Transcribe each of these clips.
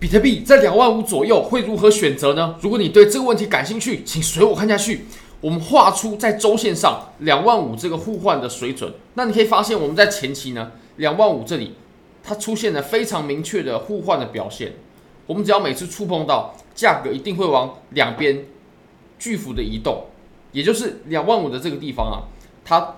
比特币在两万五左右会如何选择呢？如果你对这个问题感兴趣，请随我看下去。我们画出在周线上两万五这个互换的水准，那你可以发现我们在前期呢，两万五这里它出现了非常明确的互换的表现。我们只要每次触碰到，价格一定会往两边巨幅的移动，也就是两万五的这个地方啊，它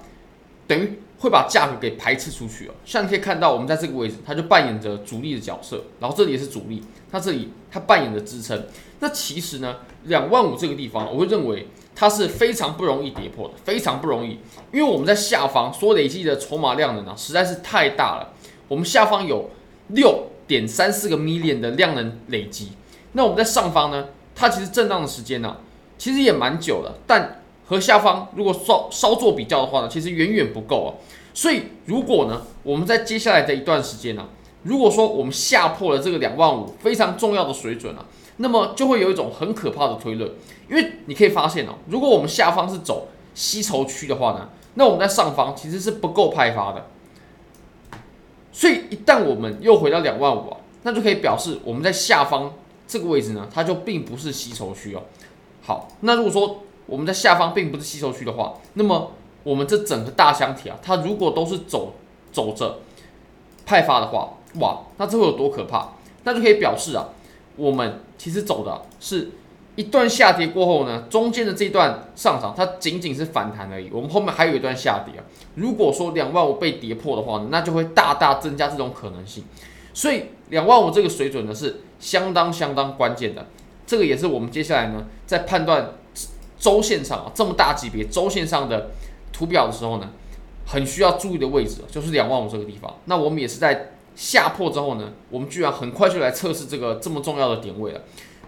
等于。会把价格给排斥出去哦，像可以看到，我们在这个位置，它就扮演着主力的角色，然后这里也是主力，它这里它扮演着支撑。那其实呢，两万五这个地方，我会认为它是非常不容易跌破的，非常不容易，因为我们在下方所累积的筹码量能呢，实在是太大了。我们下方有六点三四个 million 的量能累积，那我们在上方呢，它其实震荡的时间呢，其实也蛮久了，但。和下方如果稍稍作比较的话呢，其实远远不够啊。所以如果呢，我们在接下来的一段时间呢，如果说我们下破了这个两万五非常重要的水准啊，那么就会有一种很可怕的推论，因为你可以发现哦，如果我们下方是走吸筹区的话呢，那我们在上方其实是不够派发的。所以一旦我们又回到两万五啊，那就可以表示我们在下方这个位置呢，它就并不是吸筹区哦。好，那如果说我们在下方并不是吸筹区的话，那么我们这整个大箱体啊，它如果都是走走着派发的话，哇，那这会有多可怕？那就可以表示啊，我们其实走的是一段下跌过后呢，中间的这段上涨，它仅仅是反弹而已。我们后面还有一段下跌啊。如果说两万五被跌破的话呢，那就会大大增加这种可能性。所以两万五这个水准呢，是相当相当关键的。这个也是我们接下来呢在判断。周线上啊，这么大级别周线上的图表的时候呢，很需要注意的位置就是两万五这个地方。那我们也是在下破之后呢，我们居然很快就来测试这个这么重要的点位了。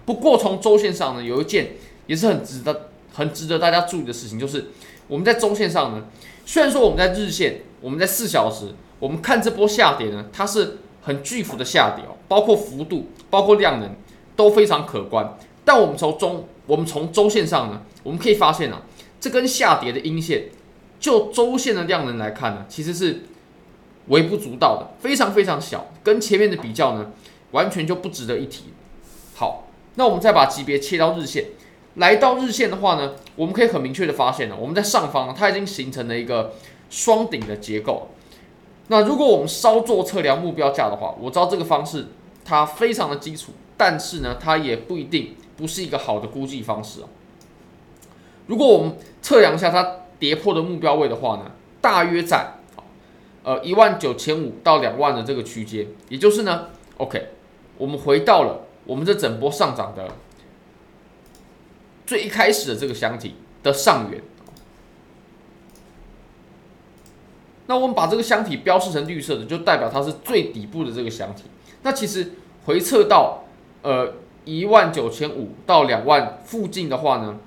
不过从周线上呢，有一件也是很值得很值得大家注意的事情，就是我们在周线上呢，虽然说我们在日线，我们在四小时，我们看这波下跌呢，它是很巨幅的下跌哦，包括幅度，包括量能都非常可观。但我们从中，我们从周线上呢，我们可以发现啊，这根下跌的阴线，就周线的量能来看呢，其实是微不足道的，非常非常小，跟前面的比较呢，完全就不值得一提。好，那我们再把级别切到日线，来到日线的话呢，我们可以很明确的发现呢，我们在上方，它已经形成了一个双顶的结构。那如果我们稍作测量目标价的话，我知道这个方式它非常的基础，但是呢，它也不一定。不是一个好的估计方式哦。如果我们测量一下它跌破的目标位的话呢，大约在呃一万九千五到两万的这个区间，也就是呢，OK，我们回到了我们这整波上涨的最一开始的这个箱体的上缘。那我们把这个箱体标示成绿色的，就代表它是最底部的这个箱体。那其实回测到呃。一万九千五到两万附近的话呢，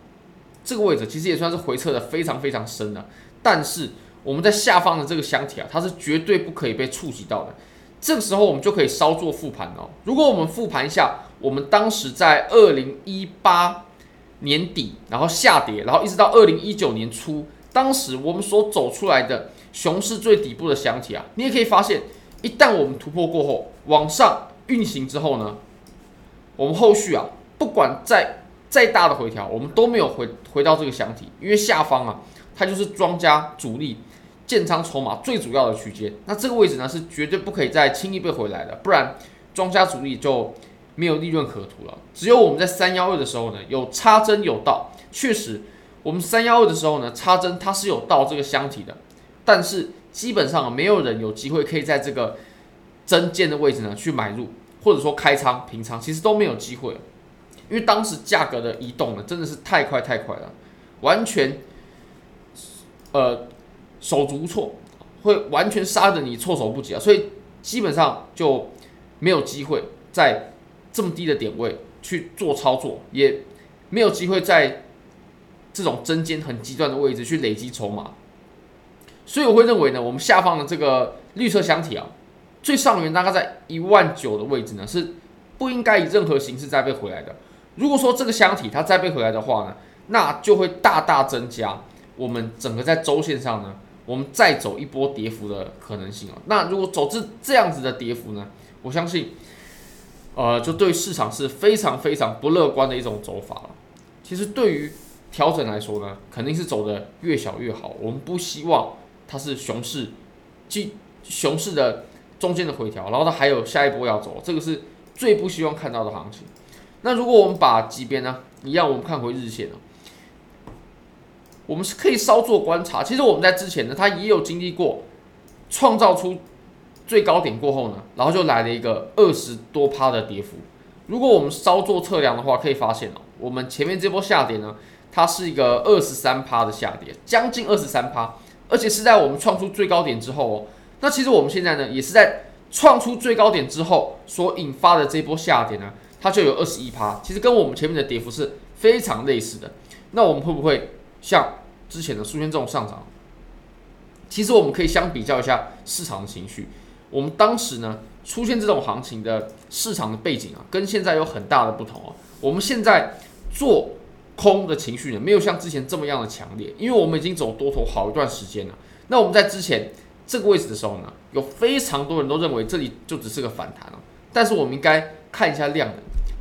这个位置其实也算是回撤的非常非常深了。但是我们在下方的这个箱体啊，它是绝对不可以被触及到的。这个时候我们就可以稍作复盘哦。如果我们复盘一下，我们当时在二零一八年底，然后下跌，然后一直到二零一九年初，当时我们所走出来的熊市最底部的箱体啊，你也可以发现，一旦我们突破过后，往上运行之后呢，我们后续啊，不管在再大的回调，我们都没有回回到这个箱体，因为下方啊，它就是庄家主力建仓筹码最主要的区间。那这个位置呢，是绝对不可以再轻易被回来的，不然庄家主力就没有利润可图了。只有我们在三幺二的时候呢，有插针有到，确实我们三幺二的时候呢，插针它是有到这个箱体的，但是基本上没有人有机会可以在这个针尖的位置呢去买入。或者说开仓平仓，其实都没有机会，因为当时价格的移动呢，真的是太快太快了，完全呃手足无措，会完全杀的你措手不及啊！所以基本上就没有机会在这么低的点位去做操作，也没有机会在这种针尖很极端的位置去累积筹码，所以我会认为呢，我们下方的这个绿色箱体啊。最上缘大概在一万九的位置呢，是不应该以任何形式再被回来的。如果说这个箱体它再被回来的话呢，那就会大大增加我们整个在周线上呢，我们再走一波跌幅的可能性啊。那如果走这这样子的跌幅呢，我相信，呃，就对市场是非常非常不乐观的一种走法了。其实对于调整来说呢，肯定是走得越小越好。我们不希望它是熊市，即熊市的中间的回调，然后它还有下一波要走，这个是最不希望看到的行情。那如果我们把级别呢，一样我们看回日线呢，我们是可以稍作观察。其实我们在之前呢，它也有经历过创造出最高点过后呢，然后就来了一个二十多趴的跌幅。如果我们稍作测量的话，可以发现哦，我们前面这波下跌呢，它是一个二十三趴的下跌，将近二十三趴，而且是在我们创出最高点之后哦。那其实我们现在呢，也是在创出最高点之后所引发的这波下跌呢，它就有二十一趴，其实跟我们前面的跌幅是非常类似的。那我们会不会像之前的出现这种上涨？其实我们可以相比较一下市场的情绪。我们当时呢出现这种行情的市场的背景啊，跟现在有很大的不同啊。我们现在做空的情绪呢，没有像之前这么样的强烈，因为我们已经走多头好一段时间了。那我们在之前这个位置的时候呢，有非常多人都认为这里就只是个反弹了，但是我们应该看一下量能。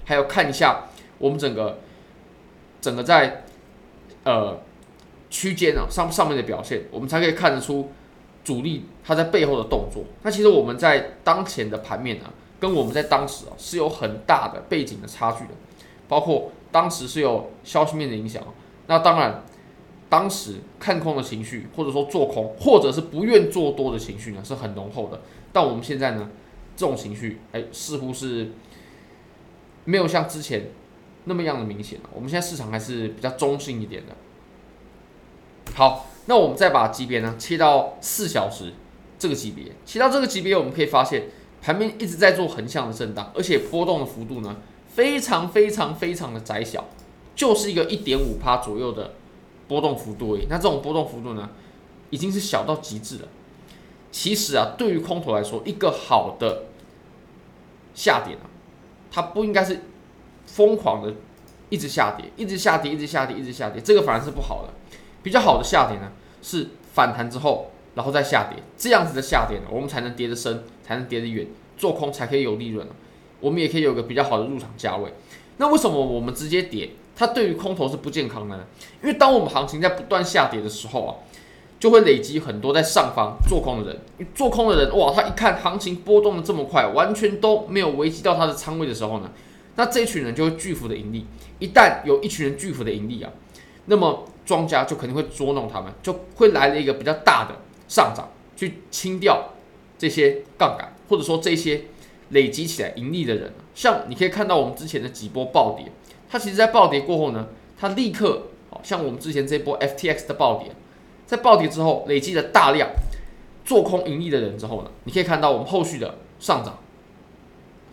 还有看一下我们整个整个在呃区间啊上上面的表现，我们才可以看得出主力它在背后的动作。那其实我们在当前的盘面呢，跟我们在当时啊是有很大的背景的差距的，包括当时是有消息面的影响。那当然，当时看空的情绪，或者说做空，或者是不愿做多的情绪呢，是很浓厚的。但我们现在呢，这种情绪哎，似乎是。没有像之前那么样的明显了。我们现在市场还是比较中性一点的。好，那我们再把级别呢切到四小时这个级别，切到这个级别，我们可以发现盘面一直在做横向的震荡，而且波动的幅度呢非常非常非常的窄小，就是一个一点五趴左右的波动幅度而已。那这种波动幅度呢已经是小到极致了。其实啊，对于空头来说，一个好的下跌啊。它不应该是疯狂的一直下跌，一直下跌，一直下跌，一直下跌，这个反而是不好的。比较好的下跌呢，是反弹之后，然后再下跌，这样子的下跌呢，我们才能跌得深，才能跌得远，做空才可以有利润。我们也可以有个比较好的入场价位。那为什么我们直接跌，它对于空头是不健康的呢？因为当我们行情在不断下跌的时候啊。就会累积很多在上方做空的人，做空的人哇，他一看行情波动的这么快，完全都没有危及到他的仓位的时候呢，那这一群人就会巨幅的盈利。一旦有一群人巨幅的盈利啊，那么庄家就肯定会捉弄他们，就会来了一个比较大的上涨，去清掉这些杠杆，或者说这些累积起来盈利的人。像你可以看到我们之前的几波暴跌，它其实在暴跌过后呢，它立刻，好像我们之前这波 FTX 的暴跌。在暴跌之后，累积了大量做空盈利的人之后呢，你可以看到我们后续的上涨，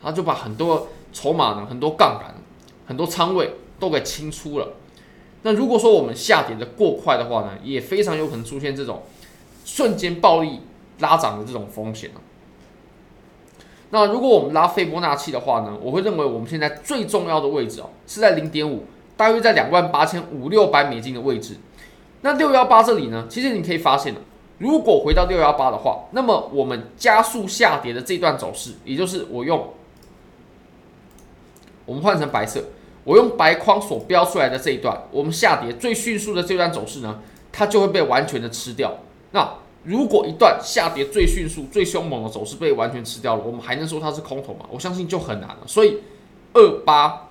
他就把很多筹码呢、很多杠杆、很多仓位都给清出了。那如果说我们下跌的过快的话呢，也非常有可能出现这种瞬间暴力拉涨的这种风险。那如果我们拉斐波那契的话呢，我会认为我们现在最重要的位置哦，是在零点五，大约在两万八千五六百美金的位置。那六幺八这里呢，其实你可以发现，如果回到六幺八的话，那么我们加速下跌的这段走势，也就是我用我们换成白色，我用白框所标出来的这一段，我们下跌最迅速的这段走势呢，它就会被完全的吃掉。那如果一段下跌最迅速、最凶猛的走势被完全吃掉了，我们还能说它是空头吗？我相信就很难了。所以二八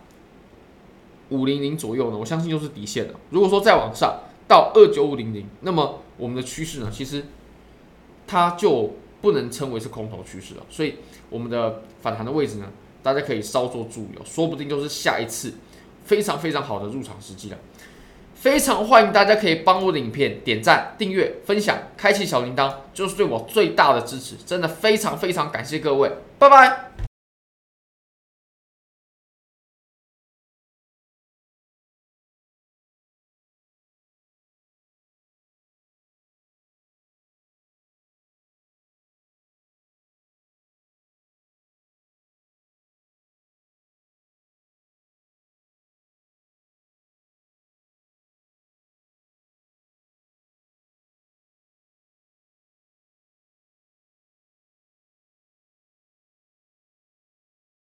五零零左右呢，我相信就是底线了。如果说再往上，到二九五零零，那么我们的趋势呢，其实它就不能称为是空头趋势了。所以我们的反弹的位置呢，大家可以稍作注意哦，说不定就是下一次非常非常好的入场时机了。非常欢迎大家可以帮我的影片点赞、订阅、分享、开启小铃铛，就是对我最大的支持。真的非常非常感谢各位，拜拜。